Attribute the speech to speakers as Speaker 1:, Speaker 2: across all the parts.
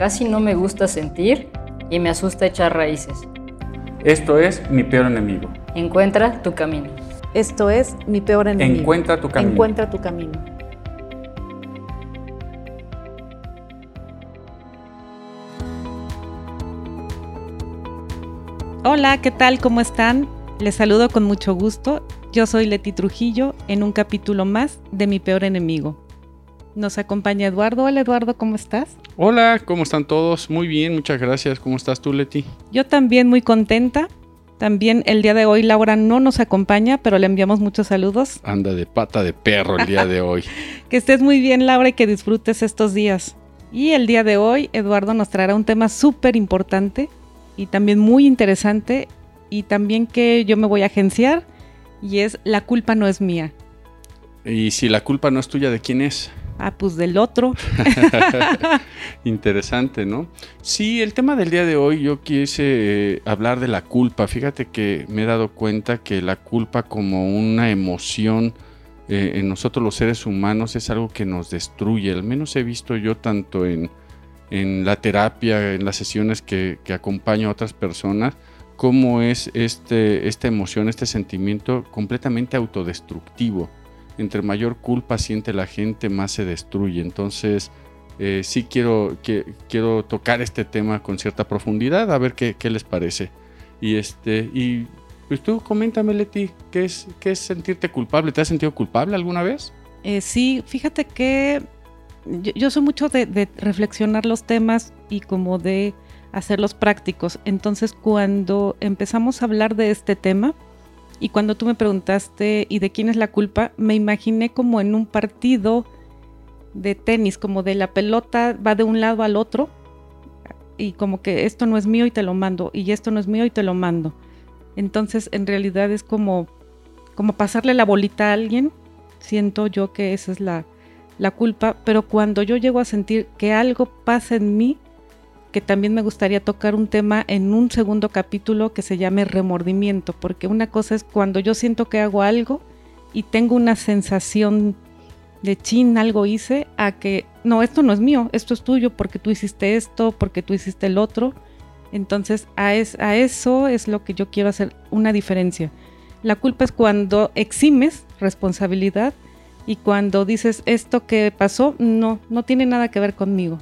Speaker 1: casi no me gusta sentir y me asusta echar raíces.
Speaker 2: Esto es mi peor enemigo.
Speaker 1: Encuentra tu camino.
Speaker 3: Esto es mi peor enemigo.
Speaker 2: Encuentra tu camino.
Speaker 3: Encuentra tu camino. Hola, ¿qué tal? ¿Cómo están? Les saludo con mucho gusto. Yo soy Leti Trujillo en un capítulo más de Mi Peor Enemigo. Nos acompaña Eduardo. Hola Eduardo, ¿cómo estás?
Speaker 2: Hola, ¿cómo están todos? Muy bien, muchas gracias. ¿Cómo estás tú, Leti?
Speaker 3: Yo también muy contenta. También el día de hoy Laura no nos acompaña, pero le enviamos muchos saludos.
Speaker 2: Anda de pata de perro el día de hoy.
Speaker 3: que estés muy bien, Laura, y que disfrutes estos días. Y el día de hoy, Eduardo nos traerá un tema súper importante y también muy interesante y también que yo me voy a agenciar y es La culpa no es mía.
Speaker 2: Y si la culpa no es tuya, ¿de quién es?
Speaker 3: Ah, pues del otro.
Speaker 2: Interesante, ¿no? Sí, el tema del día de hoy yo quise eh, hablar de la culpa. Fíjate que me he dado cuenta que la culpa como una emoción eh, en nosotros los seres humanos es algo que nos destruye. Al menos he visto yo tanto en, la terapia, en las sesiones que, que acompaño a otras personas, cómo es este, esta emoción, este sentimiento completamente autodestructivo entre mayor culpa siente la gente, más se destruye. Entonces, eh, sí quiero, que, quiero tocar este tema con cierta profundidad, a ver qué, les parece. Y este, y pues tú coméntame, Leti, ¿qué es, qué es sentirte culpable? ¿Te has sentido culpable alguna vez?
Speaker 3: Eh, sí, fíjate que yo, soy mucho de, de, reflexionar los temas y como de hacerlos prácticos. Entonces, cuando empezamos a hablar de este tema, y cuando tú me preguntaste, ¿y de quién es la culpa? Me imaginé como en un partido de tenis, como de la pelota va de un lado al otro y como que esto no es mío y te lo mando, y esto no es mío y te lo mando. Entonces, en realidad es como, como pasarle la bolita a alguien. Siento yo que esa es la, la culpa, pero cuando yo llego a sentir que algo pasa en mí, que también me gustaría tocar un tema en un segundo capítulo que se llame remordimiento, porque una cosa es cuando yo siento que hago algo y tengo una sensación de chin, algo hice, a que no, esto no es mío, esto es tuyo porque tú hiciste esto, porque tú hiciste el otro. Entonces a, a eso es lo que yo quiero hacer una diferencia. La culpa es cuando eximes responsabilidad y cuando dices esto que pasó no, no tiene nada que ver conmigo.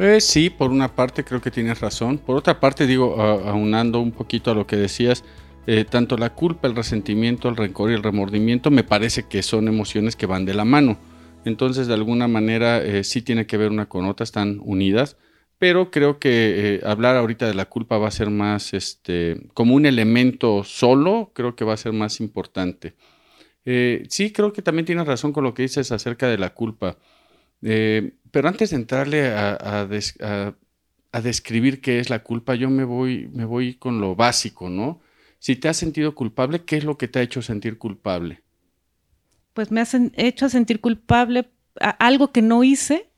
Speaker 2: Eh, sí, por una parte creo que tienes razón. Por otra parte, digo, aunando un poquito a lo que decías, eh, tanto la culpa, el resentimiento, el rencor y el remordimiento me parece que son emociones que van de la mano. Entonces, de alguna manera, eh, sí tiene que ver una con otra, están unidas. Pero creo que hablar ahorita de la culpa va a ser más, este, como un elemento solo, creo que va a ser más importante. sí, creo que también tienes razón con lo que dices acerca de la culpa. Eh, pero antes de entrarle a, describir qué es la culpa, yo me voy, me voy con lo básico, ¿no? Si te has sentido culpable, ¿qué es lo que te ha hecho sentir culpable?
Speaker 3: Pues me has hecho sentir culpable a algo que no hice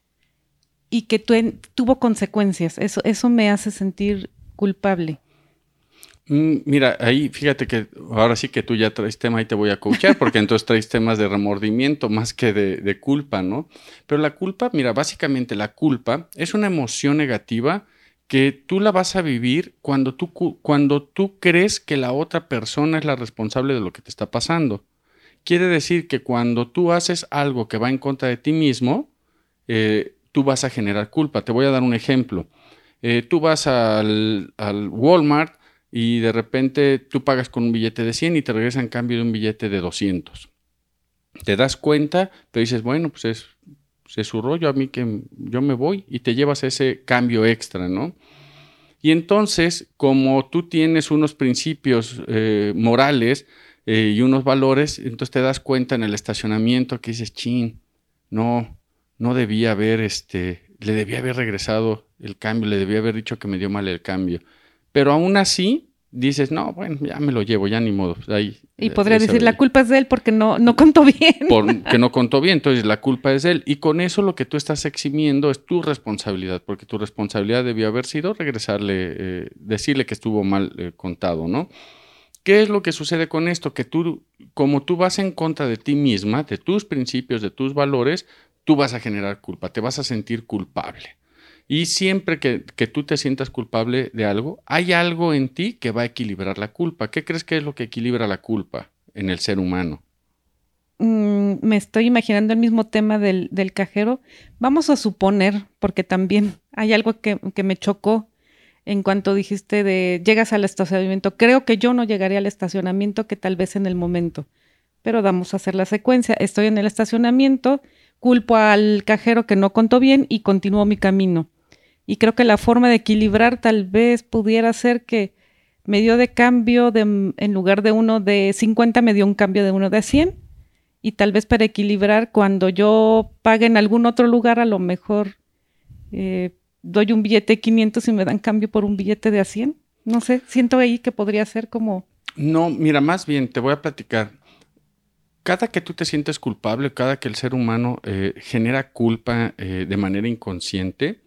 Speaker 3: y que tuvo consecuencias. Eso, eso me hace sentir culpable.
Speaker 2: Mm, mira, ahí fíjate que ahora sí que tú ya traes tema y te voy a coachar, porque entonces traes temas de remordimiento más que de, culpa, ¿no? Pero la culpa, mira, básicamente la culpa es una emoción negativa que tú la vas a vivir cuando tú, cuando tú crees que la otra persona es la responsable de lo que te está pasando. Quiere decir que cuando tú haces algo que va en contra de ti mismo, eh, tú vas a generar culpa. Te voy a dar un ejemplo. Eh, tú vas al, al Walmart y de repente tú pagas con un billete de 100 y te regresan en cambio de un billete de 200. Te das cuenta, pero dices, bueno, pues es, es su rollo, a mí que yo me voy y te llevas ese cambio extra, ¿no? Y entonces, como tú tienes unos principios eh, morales eh, y unos valores, entonces te das cuenta en el estacionamiento que dices, chin, no, no debía haber este, le debía haber regresado el cambio, le debía haber dicho que me dio mal el cambio. Pero aún así, dices, no, bueno, ya me lo llevo, ya ni modo. Ahí,
Speaker 3: y podría decir, la culpa es de él porque no, no contó bien.
Speaker 2: Porque no contó bien, entonces la culpa es de él. Y con eso lo que tú estás eximiendo es tu responsabilidad, porque tu responsabilidad debió haber sido regresarle, eh, decirle que estuvo mal eh, contado, ¿no? ¿Qué es lo que sucede con esto? Que tú, como tú vas en contra de ti misma, de tus principios, de tus valores, tú vas a generar culpa, te vas a sentir culpable. Y siempre que, tú te sientas culpable de algo, hay algo en ti que va a equilibrar la culpa. ¿Qué crees que es lo que equilibra la culpa en el ser humano?
Speaker 3: Mm, me estoy imaginando el mismo tema del, cajero. Vamos a suponer, porque también hay algo que, que, me chocó en cuanto dijiste de llegas al estacionamiento. Creo que yo no llegaría al estacionamiento que tal vez en el momento, pero vamos a hacer la secuencia. Estoy en el estacionamiento, culpo al cajero que no contó bien y continúo mi camino. Y creo que la forma de equilibrar tal vez pudiera ser que me dio de cambio, de, en lugar de uno de 50, me dio un cambio de uno de 100. Y tal vez para equilibrar, cuando yo pague en algún otro lugar, a lo mejor eh, doy un billete de 500 y me dan cambio por un billete de a 100. No sé, siento ahí que podría ser como...
Speaker 2: No, mira, más bien, te voy a platicar. Cada que tú te sientes culpable, cada que el ser humano eh, genera culpa eh, de manera inconsciente,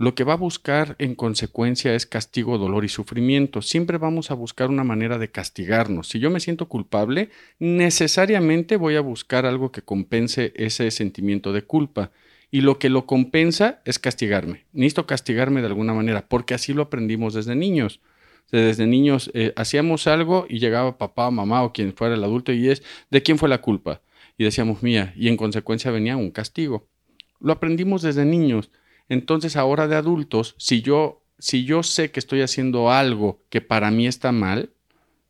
Speaker 2: lo que va a buscar en consecuencia es castigo, dolor y sufrimiento. Siempre vamos a buscar una manera de castigarnos. Si yo me siento culpable, necesariamente voy a buscar algo que compense ese sentimiento de culpa. Y lo que lo compensa es castigarme. Necesito castigarme de alguna manera, porque así lo aprendimos desde niños. Desde niños eh, hacíamos algo y llegaba papá, mamá o quien fuera el adulto y es, ¿de quién fue la culpa? Y decíamos mía, y en consecuencia venía un castigo. Lo aprendimos desde niños. Entonces ahora de adultos, si yo, si yo sé que estoy haciendo algo que para mí está mal,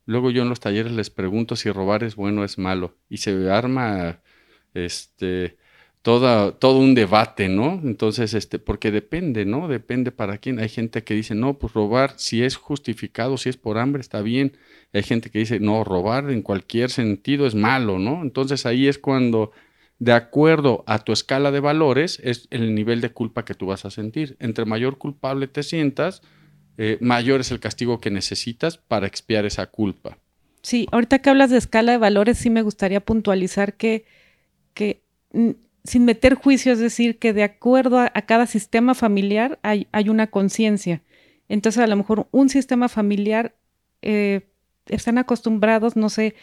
Speaker 2: luego yo en los talleres les pregunto si robar es bueno o es malo. Y se arma este, toda, todo un debate, ¿no? Entonces, este, porque depende, ¿no? Depende para quién. Hay gente que dice, no, pues robar, si es justificado, si es por hambre, está bien. Hay gente que dice, no, robar en cualquier sentido es malo, ¿no? Entonces ahí es cuando de acuerdo a tu escala de valores, es el nivel de culpa que tú vas a sentir. Entre mayor culpable te sientas, eh, mayor es el castigo que necesitas para expiar esa culpa.
Speaker 3: Sí, ahorita que hablas de escala de valores, sí me gustaría puntualizar que, que sin meter juicio, es decir, que de acuerdo a, cada sistema familiar hay, hay una conciencia. Entonces, a lo mejor un sistema familiar eh, están acostumbrados, no sé,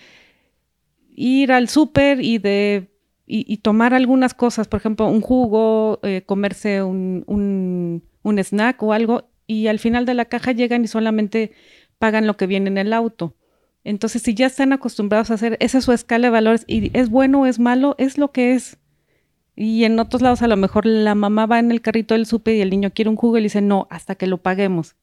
Speaker 3: ir al súper y de y, tomar algunas cosas, por ejemplo, un jugo, eh, comerse un, un, snack o algo, y al final de la caja llegan y solamente pagan lo que viene en el auto. Entonces, si ya están acostumbrados a hacer, esa es su escala de valores, y es bueno o es malo, es lo que es. Y en otros lados, a lo mejor la mamá va en el carrito del súper y el niño quiere un jugo y le dice, no, hasta que lo paguemos.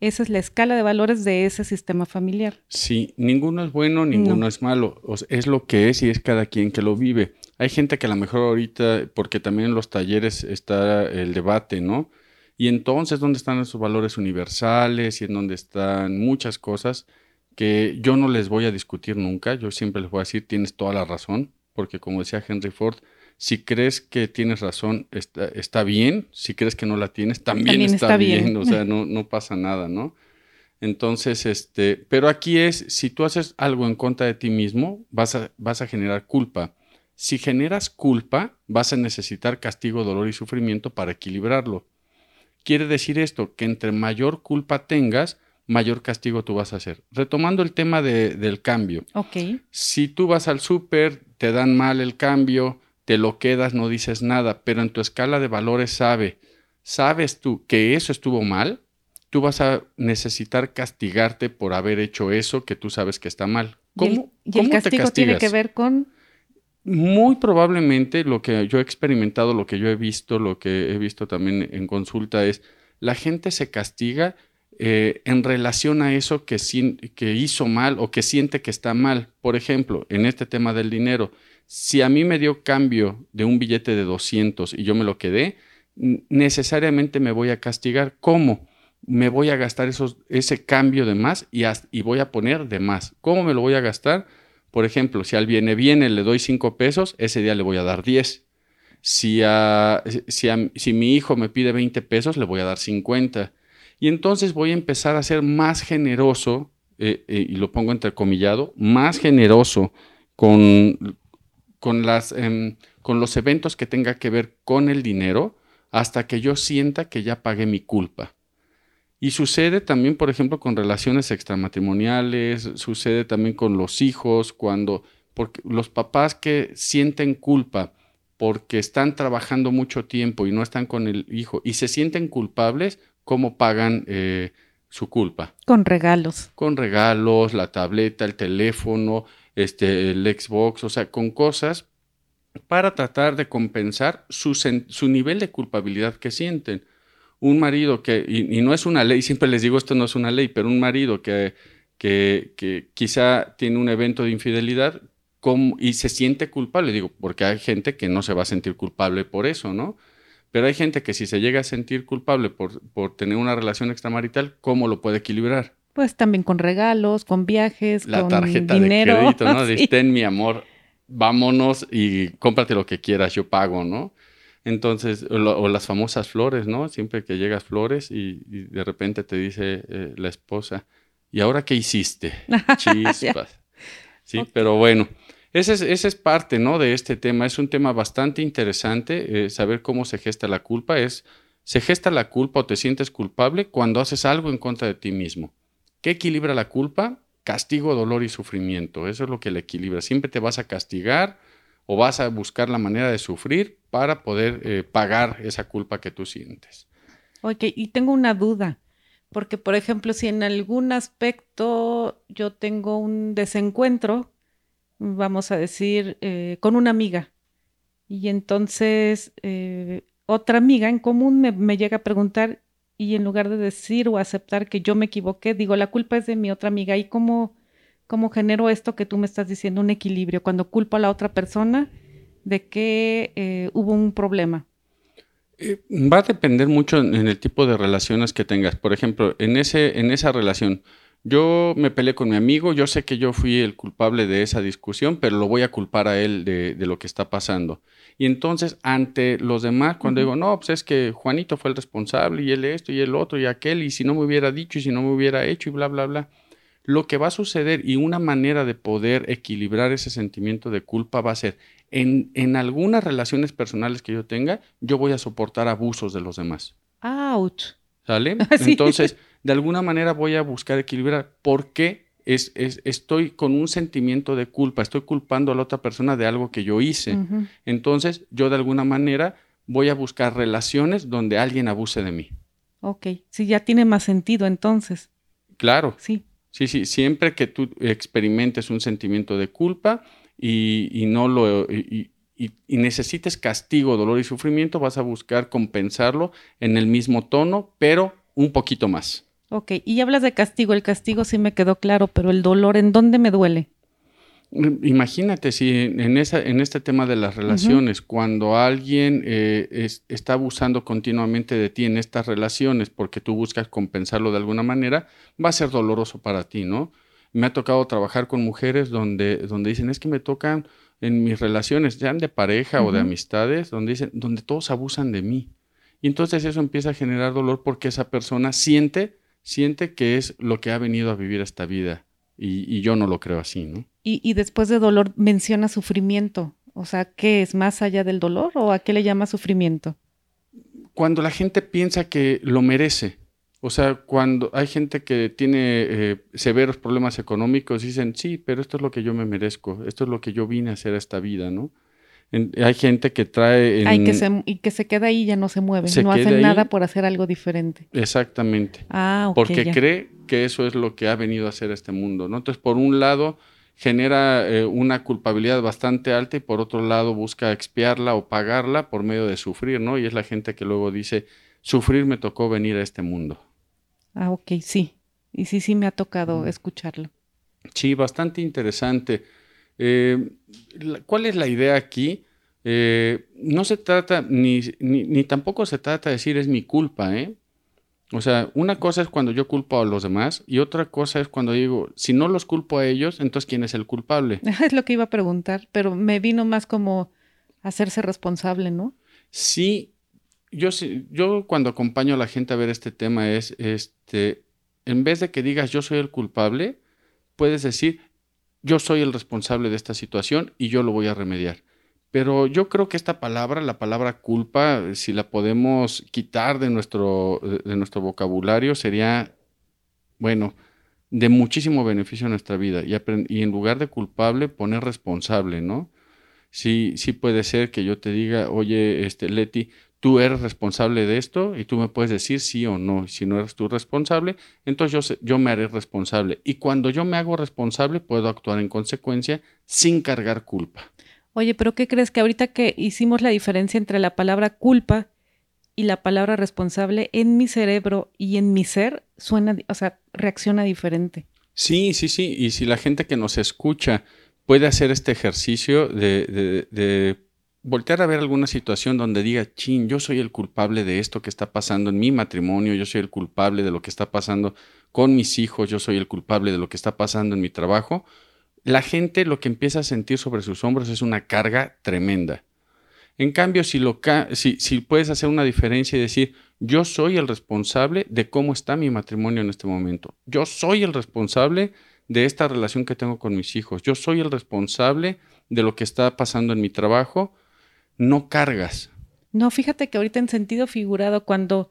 Speaker 3: Esa es la escala de valores de ese sistema familiar.
Speaker 2: Sí, ninguno es bueno, ninguno es malo. es lo que es y es cada quien que lo vive. Hay gente que a lo mejor ahorita, porque también en los talleres está el debate, ¿no? Y entonces, ¿dónde están esos valores universales y en dónde están muchas cosas que yo no les voy a discutir nunca? Yo siempre les voy a decir, tienes toda la razón, porque como decía Henry Ford, si crees que tienes razón, está, bien, si crees que no la tienes, también, está, bien. o sea, no, no pasa nada, ¿no? Entonces, este, pero aquí es, si tú haces algo en contra de ti mismo, vas a, vas a generar culpa. Si generas culpa, vas a necesitar castigo, dolor y sufrimiento para equilibrarlo. Quiere decir esto, que entre mayor culpa tengas, mayor castigo tú vas a hacer. Retomando el tema del cambio.
Speaker 3: Ok.
Speaker 2: Si tú vas al súper, te dan mal el cambio, te lo quedas, no dices nada, pero en tu escala de valores sabe, sabes tú que eso estuvo mal, tú vas a necesitar castigarte por haber hecho eso que tú sabes que está mal.
Speaker 3: ¿Cómo, ¿Y el, castigo tiene que ver con
Speaker 2: muy probablemente lo que yo he experimentado, lo que yo he visto, lo que he visto también en consulta es, la gente se castiga eh, en relación a eso que, hizo mal o que siente que está mal. Por ejemplo, en este tema del dinero, si a mí me dio cambio de un billete de 200 y yo me lo quedé, necesariamente me voy a castigar. ¿Cómo? Me voy a gastar ese cambio de más y voy a poner de más. ¿Cómo me lo voy a gastar? Por ejemplo, si al viene viene le doy 5 pesos, ese día le voy a dar 10. Si, a, si, si mi hijo me pide 20 pesos, le voy a dar 50. Y entonces voy a empezar a ser más generoso, eh, eh, y lo pongo entrecomillado, más generoso con, con, las, em, con los eventos que tenga que ver con el dinero hasta que yo sienta que ya pagué mi culpa. Y sucede también, por ejemplo, con relaciones extramatrimoniales, sucede también con los hijos, cuando porque los papás que sienten culpa porque están trabajando mucho tiempo y no están con el hijo y se sienten culpables, ¿cómo pagan eh, su culpa?
Speaker 3: Con regalos.
Speaker 2: Con regalos, la tableta, el teléfono, este, el Xbox, o sea, con cosas para tratar de compensar su, su nivel de culpabilidad que sienten. Un marido que, y, no es una ley, siempre les digo esto no es una ley, pero un marido que, que, que quizá tiene un evento de infidelidad y se siente culpable, digo, porque hay gente que no se va a sentir culpable por eso, ¿no? Pero hay gente que si se llega a sentir culpable por, por tener una relación extramarital, ¿cómo lo puede equilibrar?
Speaker 3: Pues también con regalos, con viajes,
Speaker 2: la
Speaker 3: con
Speaker 2: tarjeta
Speaker 3: dinero.
Speaker 2: de crédito, ¿no? sí. Ten mi amor, vámonos y cómprate lo que quieras, yo pago, ¿no? Entonces, o, las famosas flores, ¿no? Siempre que llegas flores y, de repente te dice eh, la esposa, ¿y ahora qué hiciste? Chispas. sí, pero bueno, esa es, es, parte, ¿no? De este tema. Es un tema bastante interesante, eh, saber cómo se gesta la culpa. Es, se gesta la culpa o te sientes culpable cuando haces algo en contra de ti mismo. ¿Qué equilibra la culpa? Castigo, dolor y sufrimiento. Eso es lo que le equilibra. Siempre te vas a castigar o vas a buscar la manera de sufrir para poder eh, pagar esa culpa que tú sientes.
Speaker 3: Ok, y tengo una duda, porque por ejemplo, si en algún aspecto yo tengo un desencuentro, vamos a decir, eh, con una amiga, y entonces eh, otra amiga en común me, me llega a preguntar, y en lugar de decir o aceptar que yo me equivoqué, digo, la culpa es de mi otra amiga, ¿y cómo, cómo genero esto que tú me estás diciendo, un equilibrio, cuando culpo a la otra persona de que eh, hubo un problema?
Speaker 2: Eh, va a depender mucho en el tipo de relaciones que tengas. Por ejemplo, en, ese, en esa relación, yo me peleé con mi amigo, yo sé que yo fui el culpable de esa discusión, pero lo voy a culpar a él de, de lo que está pasando. Y entonces, ante los demás, cuando digo, no, pues es que Juanito fue el responsable y él esto y el otro y aquel, y si no me hubiera dicho y si no me hubiera hecho y bla, bla, bla, lo que va a suceder y una manera de poder equilibrar ese sentimiento de culpa va a ser, en, en algunas relaciones personales que yo tenga, yo voy a soportar abusos de los demás.
Speaker 3: ¡Auch!
Speaker 2: ¿Sale? Sí. Entonces, de alguna manera voy a buscar equilibrar. ¿Por qué? Es, es, estoy con un sentimiento de culpa, estoy culpando a la otra persona de algo que yo hice. Uh -huh. Entonces, yo de alguna manera voy a buscar relaciones donde alguien abuse de mí.
Speaker 3: Ok, sí, ya tiene más sentido entonces.
Speaker 2: Claro.
Speaker 3: Sí.
Speaker 2: Sí, sí, siempre que tú experimentes un sentimiento de culpa y, y no lo... Y, necesites castigo, dolor y sufrimiento, vas a buscar compensarlo en el mismo tono, pero un poquito más.
Speaker 3: Ok, y hablas de castigo, el castigo sí me quedó claro, pero el dolor, ¿en dónde me duele?
Speaker 2: Imagínate si en, esa, en este tema de las relaciones, uh -huh. cuando alguien eh, es, está abusando continuamente de ti en estas relaciones porque tú buscas compensarlo de alguna manera, va a ser doloroso para ti, ¿no? Me ha tocado trabajar con mujeres donde, donde dicen, es que me tocan en mis relaciones, sean de pareja uh -huh. o de amistades, donde dicen, donde todos abusan de mí. Y entonces eso empieza a generar dolor porque esa persona siente, siente que es lo que ha venido a vivir esta vida. Y, y yo no lo creo así, ¿no?
Speaker 3: Y, y, después de dolor menciona sufrimiento. O sea, ¿qué es más allá del dolor o a qué le llama sufrimiento?
Speaker 2: Cuando la gente piensa que lo merece. O sea, cuando hay gente que tiene eh, severos problemas económicos, dicen, sí, pero esto es lo que yo me merezco, esto es lo que yo vine a hacer a esta vida, ¿no? En, hay gente que trae... En,
Speaker 3: Ay, que se, y que se queda ahí y ya no se mueve, se no hace nada por hacer algo diferente.
Speaker 2: Exactamente.
Speaker 3: Ah, ok.
Speaker 2: Porque
Speaker 3: ya.
Speaker 2: cree que eso es lo que ha venido a hacer este mundo, ¿no? Entonces, por un lado, genera eh, una culpabilidad bastante alta y por otro lado busca expiarla o pagarla por medio de sufrir, ¿no? Y es la gente que luego dice, sufrir me tocó venir a este mundo.
Speaker 3: Ah, ok, sí. Y sí, sí me ha tocado mm. escucharlo.
Speaker 2: Sí, bastante interesante. Eh, ¿Cuál es la idea aquí? Eh, no se trata, ni, ni, ni, tampoco se trata de decir es mi culpa, ¿eh? O sea, una cosa es cuando yo culpo a los demás y otra cosa es cuando digo, si no los culpo a ellos, entonces ¿quién es el culpable?
Speaker 3: Es lo que iba a preguntar, pero me vino más como, hacerse responsable, ¿no?
Speaker 2: Sí, yo, yo cuando acompaño a la gente a ver este tema es, este, en vez de que digas yo soy el culpable, puedes decir yo soy el responsable de esta situación y yo lo voy a remediar. Pero yo creo que esta palabra, la palabra culpa, si la podemos quitar de nuestro, de nuestro vocabulario, sería, bueno, de muchísimo beneficio a nuestra vida. Y, y en lugar de culpable, poner responsable, ¿no? Sí, sí puede ser que yo te diga, oye, este, Leti, tú eres responsable de esto y tú me puedes decir sí o no. Si no eres tú responsable, entonces yo, yo me haré responsable. Y cuando yo me hago responsable, puedo actuar en consecuencia sin cargar culpa.
Speaker 3: Oye, pero ¿qué crees que ahorita que hicimos la diferencia entre la palabra culpa y la palabra responsable en mi cerebro y en mi ser suena, o sea, reacciona diferente?
Speaker 2: Sí, sí, sí. Y si la gente que nos escucha puede hacer este ejercicio de, de, voltear a ver alguna situación donde diga, chin, yo soy el culpable de esto que está pasando en mi matrimonio, yo soy el culpable de lo que está pasando con mis hijos, yo soy el culpable de lo que está pasando en mi trabajo, la gente lo que empieza a sentir sobre sus hombros es una carga tremenda. En cambio, si, puedes hacer una diferencia y decir, yo soy el responsable de cómo está mi matrimonio en este momento, yo soy el responsable de esta relación que tengo con mis hijos, yo soy el responsable de lo que está pasando en mi trabajo, no cargas.
Speaker 3: No, fíjate que ahorita en sentido figurado, cuando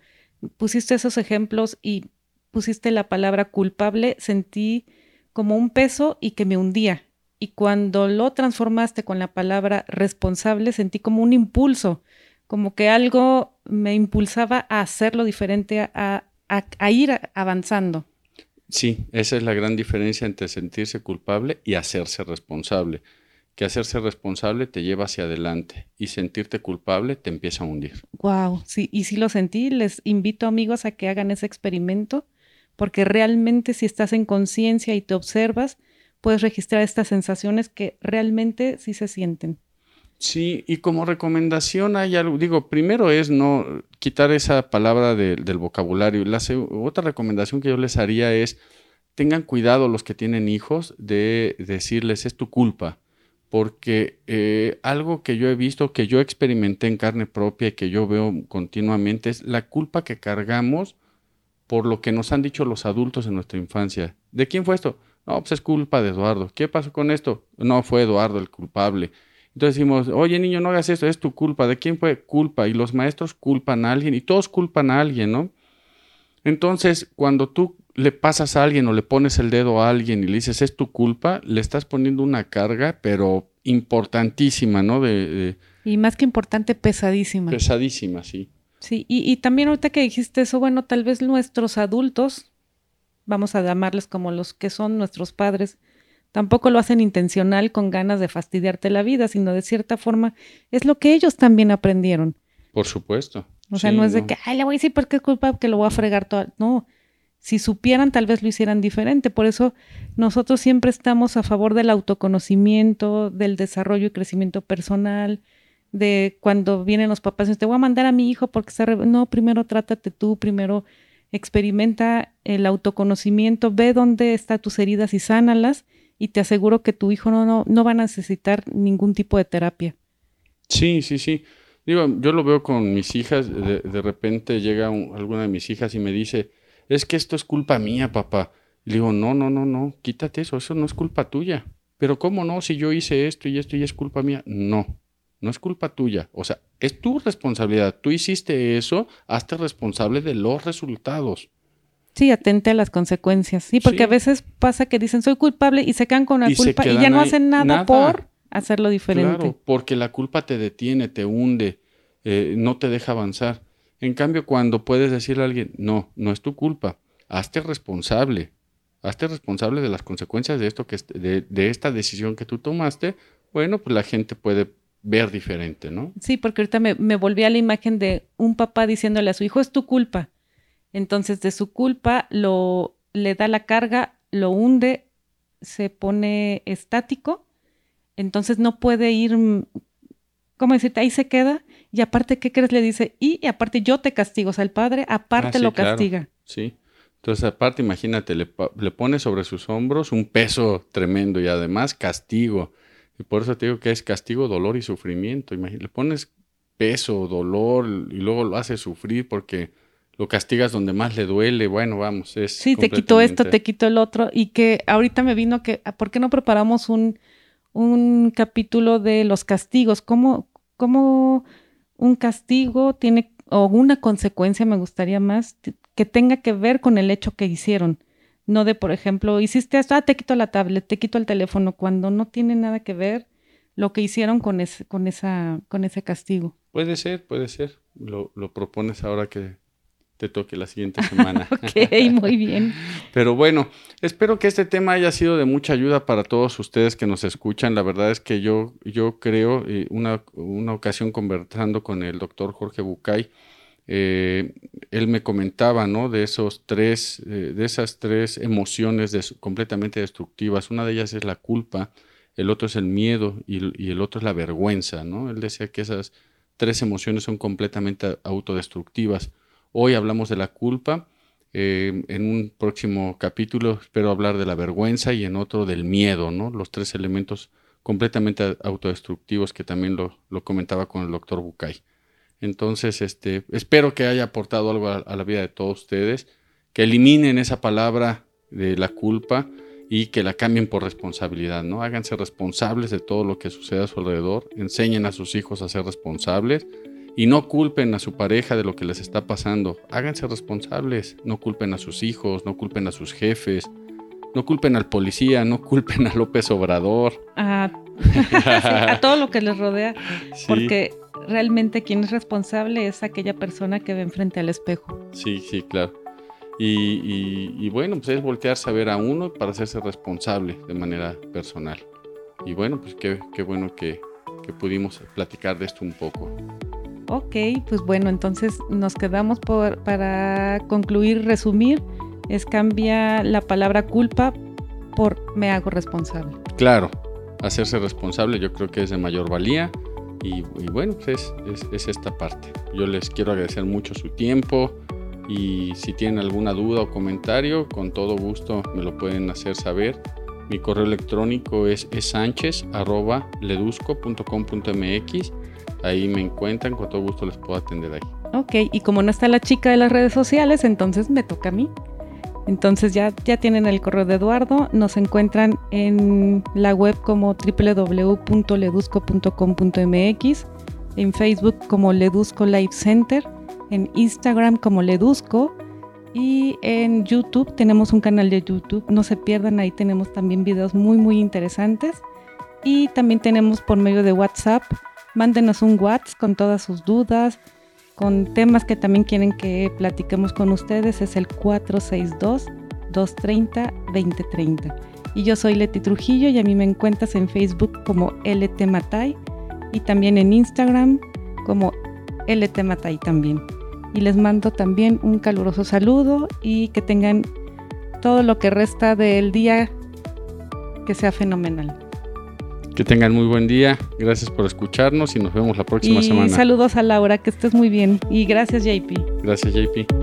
Speaker 3: pusiste esos ejemplos y pusiste la palabra culpable, sentí como un peso y que me hundía. Y cuando lo transformaste con la palabra responsable, sentí como un impulso, como que algo me impulsaba a hacerlo diferente, a, a, ir avanzando.
Speaker 2: Sí, esa es la gran diferencia entre sentirse culpable y hacerse responsable. Que hacerse responsable te lleva hacia adelante y sentirte culpable te empieza a hundir.
Speaker 3: Wow, sí, y si lo sentí, les invito amigos a que hagan ese experimento porque realmente si estás en conciencia y te observas, puedes registrar estas sensaciones que realmente sí se sienten.
Speaker 2: Sí, y como recomendación hay algo, digo, primero es no quitar esa palabra del vocabulario. La otra recomendación que yo les haría es, tengan cuidado los que tienen hijos de decirles es tu culpa, porque eh, algo que yo he visto, que yo experimenté en carne propia y que yo veo continuamente es la culpa que cargamos por lo que nos han dicho los adultos en nuestra infancia. ¿De quién fue esto? No, pues es culpa de Eduardo. ¿Qué pasó con esto? No fue Eduardo el culpable. Entonces decimos, oye niño, no hagas esto, es tu culpa. ¿De quién fue? Culpa. Y los maestros culpan a alguien y todos culpan a alguien, ¿no? Entonces, cuando tú le pasas a alguien o le pones el dedo a alguien y le dices, es tu culpa, le estás poniendo una carga, pero importantísima, ¿no? de...
Speaker 3: y más que importante, pesadísima.
Speaker 2: Pesadísima, sí.
Speaker 3: Sí, y, también ahorita que dijiste eso, bueno, tal vez nuestros adultos, vamos a llamarles como los que son nuestros padres, tampoco lo hacen intencional con ganas de fastidiarte la vida, sino de cierta forma es lo que ellos también aprendieron.
Speaker 2: Por supuesto.
Speaker 3: O sea, no es de que, ay, le voy a decir por qué es culpa que lo voy a fregar todo. No, si supieran, tal vez lo hicieran diferente. Por eso nosotros siempre estamos a favor del autoconocimiento, del desarrollo y crecimiento personal, de cuando vienen los papás y te voy a mandar a mi hijo porque está... No, primero trátate tú, primero experimenta el autoconocimiento, ve dónde están tus heridas y sánalas y te aseguro que tu hijo no, no, no va a necesitar ningún tipo de terapia.
Speaker 2: Sí, sí, sí. Digo, yo lo veo con mis hijas, de, de repente llega alguna de mis hijas y me dice, es que esto es culpa mía, papá. Y digo, no, no, no, no, quítate eso, eso no es culpa tuya. Pero ¿cómo no? Si yo hice esto y esto y es culpa mía. No, no es culpa tuya. O sea, es tu responsabilidad. Tú hiciste eso, hazte responsable de los resultados.
Speaker 3: Sí, atente a las consecuencias. Sí, porque a veces pasa que dicen soy culpable y se quedan con la culpa y ya no hacen nada, por hacerlo diferente. Claro,
Speaker 2: porque la culpa te detiene, te hunde, eh, no te deja avanzar. En cambio, cuando puedes decirle a alguien, no, no es tu culpa, hazte responsable, hazte responsable de las consecuencias de esto que de, de esta decisión que tú tomaste, bueno, pues la gente puede ver diferente, ¿no?
Speaker 3: Sí, porque ahorita me, me volví a la imagen de un papá diciéndole a su hijo, es tu culpa. Entonces, de su culpa, lo, le da la carga, lo hunde, se pone estático, entonces no puede ir, ¿cómo decirte? Ahí se queda, y aparte, ¿qué crees? Le dice, y, aparte yo te castigo, o sea, el padre aparte ah, lo castiga.
Speaker 2: Sí, entonces aparte, imagínate, le, le pone sobre sus hombros un peso tremendo y además castigo Y por eso te digo que es castigo, dolor y sufrimiento. Imagínate, le pones peso, dolor y luego lo haces sufrir porque lo castigas donde más le duele. Bueno, vamos, es.
Speaker 3: Sí, te quito esto, te quito el otro. Y que ahorita me vino que, ¿por qué no preparamos un, un capítulo de los castigos? ¿Cómo, ¿Cómo un castigo tiene, o una consecuencia, me gustaría más, que tenga que ver con el hecho que hicieron? No de, por ejemplo, hiciste esto, ah, te quito la tablet, te quito el teléfono, cuando no tiene nada que ver lo que hicieron con ese, con esa, con ese castigo.
Speaker 2: Puede ser, puede ser. Lo, lo propones ahora que te toque la siguiente semana.
Speaker 3: ok, muy bien.
Speaker 2: Pero bueno, espero que este tema haya sido de mucha ayuda para todos ustedes que nos escuchan. La verdad es que yo, yo creo, eh, una, una ocasión conversando con el doctor Jorge Bucay, eh, él me comentaba, ¿no? De esos tres, eh, de esas tres emociones completamente destructivas. Una de ellas es la culpa, el otro es el miedo y, el otro es la vergüenza, ¿no? Él decía que esas tres emociones son completamente autodestructivas. Hoy hablamos de la culpa. Eh, en un próximo capítulo espero hablar de la vergüenza y en otro del miedo, ¿no? Los tres elementos completamente autodestructivos que también lo, comentaba con el doctor Bucay. Entonces, este, espero que haya aportado algo a, la vida de todos ustedes, que eliminen esa palabra de la culpa y que la cambien por responsabilidad, ¿no? Háganse responsables de todo lo que sucede a su alrededor, enseñen a sus hijos a ser responsables y no culpen a su pareja de lo que les está pasando. Háganse responsables, no culpen a sus hijos, no culpen a sus jefes, no culpen al policía, no culpen a López Obrador.
Speaker 3: A, a todo lo que les rodea, porque realmente quien es responsable es aquella persona que ve enfrente al espejo.
Speaker 2: Sí, sí, claro. Y, bueno, pues es voltearse a ver a uno para hacerse responsable de manera personal. Y bueno, pues qué, bueno que, pudimos platicar de esto un poco.
Speaker 3: Ok, pues bueno, entonces nos quedamos por, para concluir, resumir, es cambia la palabra culpa por me hago responsable.
Speaker 2: Claro, hacerse responsable yo creo que es de mayor valía y, bueno, pues es, esta parte. Yo les quiero agradecer mucho su tiempo y si tienen alguna duda o comentario, con todo gusto me lo pueden hacer saber. Mi correo electrónico es sanchez.ledusco.com.mx. Ahí me encuentran, con todo gusto les puedo atender ahí.
Speaker 3: Ok, y como no está la chica de las redes sociales, entonces me toca a mí. Entonces ya, ya tienen el correo de Eduardo, nos encuentran en la web como www.ledusco.com.mx, en Facebook como Ledusco Live Center, en Instagram como Ledusco y en YouTube tenemos un canal de YouTube, no se pierdan, ahí tenemos también videos muy muy interesantes. Y también tenemos por medio de WhatsApp, mándenos un WhatsApp con todas sus dudas, con temas que también quieren que platiquemos con ustedes es el 462-230-2030. Y yo soy Leti Trujillo y a mí me encuentras en Facebook como LT Matay y también en Instagram como LT Matay también. Y les mando también un caluroso saludo y que tengan todo lo que resta del día que sea fenomenal.
Speaker 2: Que tengan muy buen día. Gracias por escucharnos y nos vemos la próxima
Speaker 3: y
Speaker 2: semana.
Speaker 3: Saludos a Laura, que estés muy bien. Y gracias, JP.
Speaker 2: Gracias, JP.